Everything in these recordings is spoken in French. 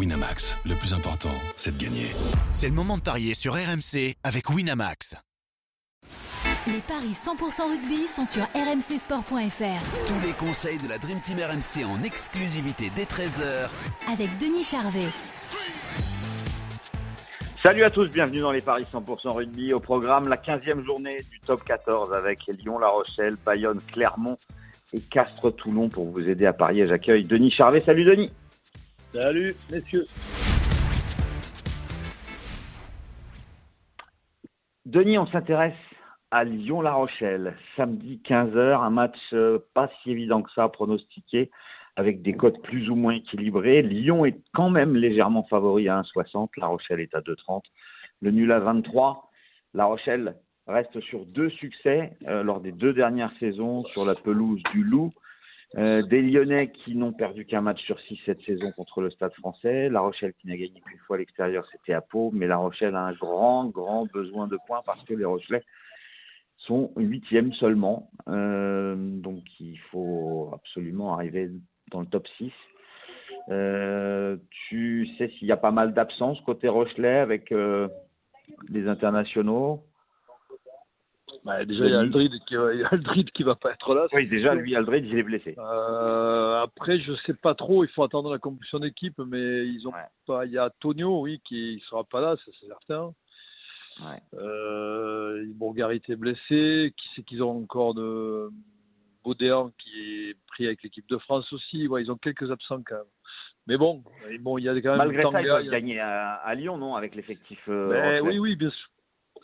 Winamax, le plus important, c'est de gagner. C'est le moment de parier sur RMC avec Winamax. Les paris 100% rugby sont sur rmcsport.fr. Tous les conseils de la Dream Team RMC en exclusivité dès 13h avec Denis Charvet. Salut à tous, bienvenue dans les Paris 100% rugby. Au programme, la 15e journée du top 14 avec Lyon-La Rochelle, Bayonne, Clermont et Castres-Toulon pour vous aider à parier. J'accueille Denis Charvet. Salut Denis. Salut messieurs. Denis, on s'intéresse à Lyon-La Rochelle, samedi 15h, un match euh, pas si évident que ça à pronostiquer, avec des cotes plus ou moins équilibrées. Lyon est quand même légèrement favori à 1,60, La Rochelle est à 2,30, le nul à 23. La Rochelle reste sur deux succès euh, lors des deux dernières saisons sur la pelouse du Loup. Euh, des Lyonnais qui n'ont perdu qu'un match sur six cette saison contre le Stade français. La Rochelle qui n'a gagné qu'une fois à l'extérieur, c'était à Pau. Mais La Rochelle a un grand, grand besoin de points parce que les Rochelais sont huitièmes seulement. Euh, donc il faut absolument arriver dans le top 6. Euh, tu sais s'il y a pas mal d'absences côté Rochelet avec les internationaux? Bah, déjà, il y a Aldrid qui, Aldrid qui va pas être là. Oui, déjà, lui, Aldrid, il est blessé. Euh, après, je sais pas trop. Il faut attendre la compétition d'équipe, mais ils ont pas. Il y a Tonio, oui, qui sera pas là, ça c'est certain. Ouais. Euh, est blessé. Qui c'est qu'ils ont encore de Baudéan qui est pris avec l'équipe de France aussi. Ouais, ils ont quelques absents quand même. Mais bon, bon il y a quand même. Malgré ça, ils doivent gagner à, à, Lyon, non Avec l'effectif. Euh, oui, oui, bien sûr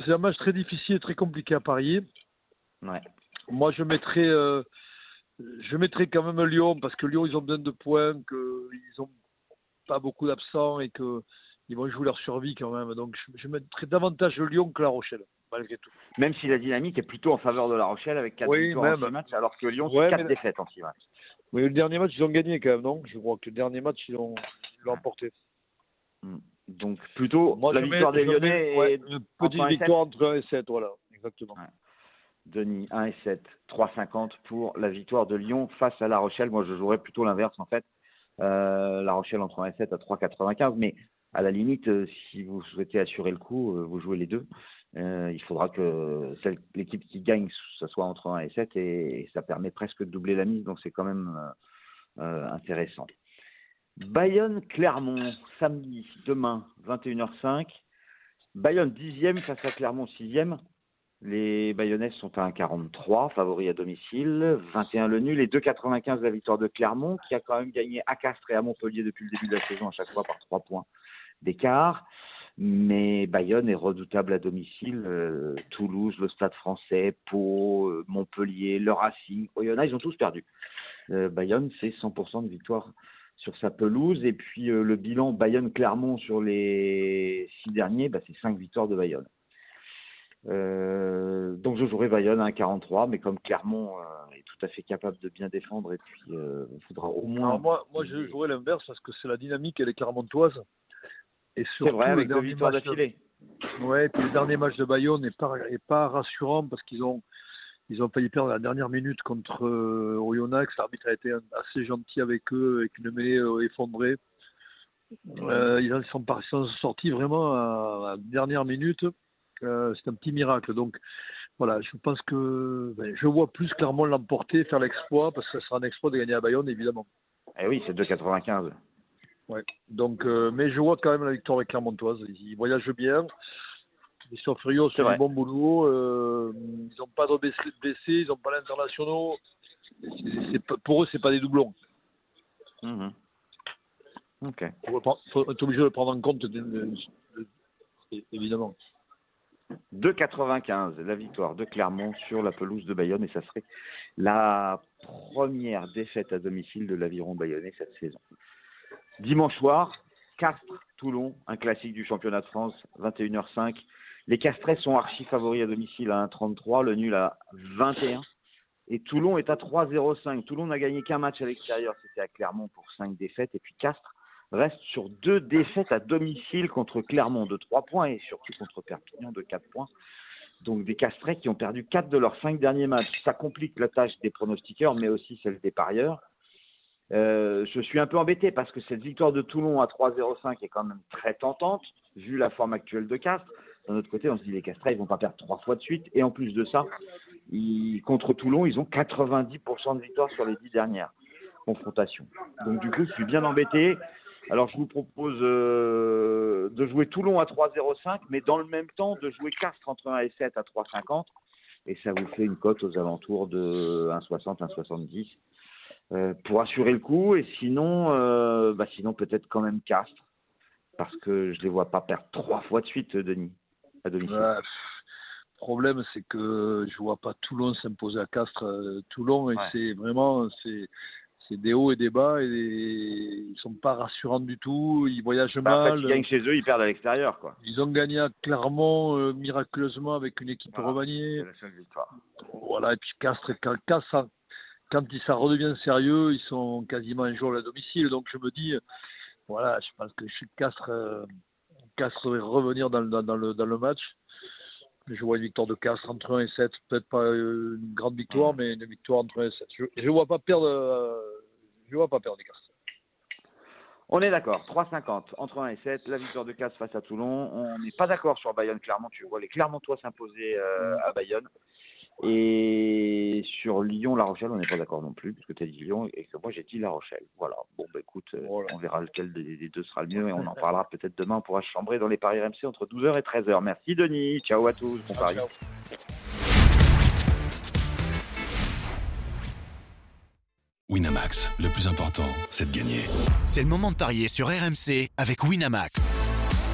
c'est un match très difficile et très compliqué à parier. Ouais. Moi, je mettrais, euh, je mettrais quand même Lyon parce que Lyon, ils ont besoin de points, qu'ils n'ont pas beaucoup d'absents et qu'ils vont jouer leur survie quand même. Donc, je, je mettrais davantage Lyon que La Rochelle, malgré tout. Même si la dynamique est plutôt en faveur de La Rochelle avec 4 oui, victoires en 6 matchs, alors que Lyon, c'est 4 défaites en 6 matchs. Oui, le dernier match, ils ont gagné quand même, non? Je crois que le dernier match, ils l'ont emporté. Hmm. Donc plutôt Moi, la victoire mets, des Lyonnais mets, ouais, et une petite victoire entre 1 et 7, voilà, exactement. Ouais. Denis, 1 et 7, 3,50 pour la victoire de Lyon face à La Rochelle. Moi, je jouerais plutôt l'inverse en fait. Euh, la Rochelle entre 1 et 7 à 3,95, mais à la limite, euh, si vous souhaitez assurer le coup, euh, vous jouez les deux. Euh, il faudra que l'équipe qui gagne, ce soit entre 1 et 7, et, et, ça permet presque de doubler la mise, donc c'est quand même euh, intéressant. Bayonne-Clermont, samedi, demain, 21h05. Bayonne 10e face à Clermont 6e. Les Bayonnais sont à 1,43, favoris à domicile. 21 le nul et 2,95 la victoire de Clermont, qui a quand même gagné à Castres et à Montpellier depuis le début de la saison, à chaque fois par 3 points d'écart. Mais Bayonne est redoutable à domicile. Euh, Toulouse, le Stade français, Pau, euh, Montpellier, le Racing, Oyonnax, ils ont tous perdu. Euh, Bayonne, c'est 100% de victoire sur sa pelouse. Et puis euh, le bilan Bayonne-Clermont sur les six derniers, bah, c'est cinq victoires de Bayonne. Euh, donc je jouerai Bayonne à 1,43, mais comme Clermont euh, est tout à fait capable de bien défendre, et puis il faudra au moins. Alors moi, moi je jouerai l'inverse parce que c'est la dynamique, elle est clermontoise. Et c'est vrai, avec deux victoires d'affilée. Ouais, et puis le dernier match de Bayonne n'est pas, est pas rassurant parce qu'ils ont ils ont failli perdre la dernière minute contre euh, Oyonnax. L'arbitre a été assez gentil avec eux, avec une mêlée euh, effondrée. Euh, ils sont, sont sortis vraiment à, la dernière minute. Euh, c'est un petit miracle. Donc voilà, je pense que ben, je vois plus clairement l'emporter, faire l'exploit, parce que ce sera un exploit de gagner à Bayonne, évidemment. Eh oui, c'est 2,95. Ouais. Donc, euh, mais je vois quand même la victoire avec Clermontoise. Ils voyagent bien. Ils sont furieux, c'est du bon boulot. Euh, ils n'ont pas de blessés, ils n'ont pas l'internationaux. Pour eux, c'est pas des doublons. Mmh. Ok. Il faut être obligé de le prendre en compte, évidemment. 2,95 la victoire de Clermont sur la pelouse de Bayonne et ça serait la première défaite à domicile de l'aviron bayonnais cette saison. Dimanche soir, Castres, Toulon, un classique du championnat de France, 21h05. Les Castrais sont archi favoris à domicile à 1,33, le nul à 21. Et Toulon est à 3,05. Toulon n'a gagné qu'un match à l'extérieur, c'était à Clermont pour 5 défaites. Et puis Castres reste sur deux défaites à domicile contre Clermont de 3 points et surtout contre Perpignan de 4 points. Donc des Castrais qui ont perdu 4 de leurs 5 derniers matchs. Ça complique la tâche des pronostiqueurs, mais aussi celle des parieurs. Euh, je suis un peu embêté parce que cette victoire de Toulon à 3-0-5 est quand même très tentante, vu la forme actuelle de Castres. D'un autre côté, on se dit les Castres, ils vont pas perdre trois fois de suite. Et en plus de ça, contre Toulon, ils ont 90% de victoire sur les dix dernières confrontations. Donc du coup, je suis bien embêté. Alors je vous propose euh, de jouer Toulon à 3-0-5, mais dans le même temps de jouer Castres entre 1 et 7 à 3-50. Et ça vous fait une cote aux alentours de 1,60, 1,70 euh, pour assurer le coup. Et sinon, euh, bah sinon peut-être quand même Castres, parce que je les vois pas perdre trois fois de suite, Denis, à domicile. Ouais, pff, problème, c'est que je vois pas Toulon s'imposer à Castres. Euh, Toulon, Ouais. c'est vraiment, c'est, c'est des hauts et des bas, et ils sont pas rassurants du tout. Ils voyagent Bah, en mal. fait, ils gagnent chez eux, ils perdent à l'extérieur, quoi. Ils ont gagné à Clermont euh, miraculeusement avec une équipe Voilà. remaniée. C'est la seule victoire. Voilà, et puis Castres, quand, Castres, quand il- ça redevient sérieux, ils sont quasiment injouables à domicile. Donc je me dis, voilà, je pense que chez Castres, euh, Castres va revenir dans, le- dans, dans le, dans le match. Je vois une victoire de Castres entre 1 et 7. Peut-être pas euh, une grande victoire, mais une victoire entre 1 et 7. Je ne vois pas perdre, euh, je vois pas perdre les Castres. On est d'accord, 3,50 entre 1 et 7, la victoire de Castres face à Toulon. On n'est pas d'accord sur Bayonne-Clermont, tu vois les Clermontois s'imposer euh, à Bayonne. Et sur Lyon-La Rochelle, on n'est pas d'accord non plus, puisque tu as dit Lyon et que moi j'ai dit La Rochelle. Voilà, bon bah écoute, euh, Voilà. on verra lequel des, deux sera le mieux et on en parlera peut-être demain. On pourra se chambrer dans les paris RMC entre 12h et 13h. Merci Denis, ciao à tous, bon pari. Winamax, le plus important, c'est de gagner. C'est le moment de parier sur RMC avec Winamax.